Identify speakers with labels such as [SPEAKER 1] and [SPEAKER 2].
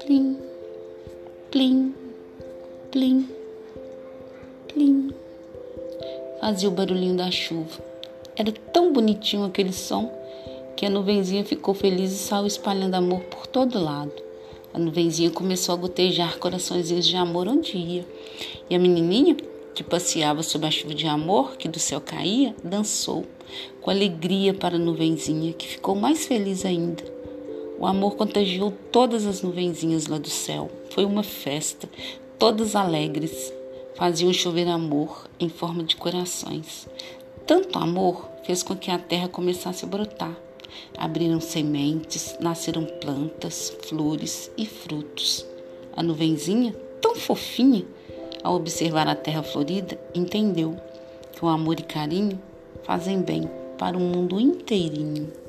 [SPEAKER 1] Plim, plim, plim, plim. Fazia o barulhinho da chuva. Era tão bonitinho aquele som que a nuvenzinha ficou feliz e saiu espalhando amor por todo lado. A nuvenzinha começou a gotejar corações de amor onde ia. E a menininha, que passeava sob a chuva de amor que do céu caía, dançou com alegria para a nuvenzinha, que ficou mais feliz ainda. O amor contagiou todas as nuvenzinhas lá do céu. Foi uma festa, todas alegres. Faziam chover amor em forma de corações. Tanto amor fez com que a terra começasse a brotar. Abriram sementes, nasceram plantas, flores e frutos. A nuvenzinha, tão fofinha, ao observar a terra florida, entendeu que o amor e carinho fazem bem para o mundo inteirinho.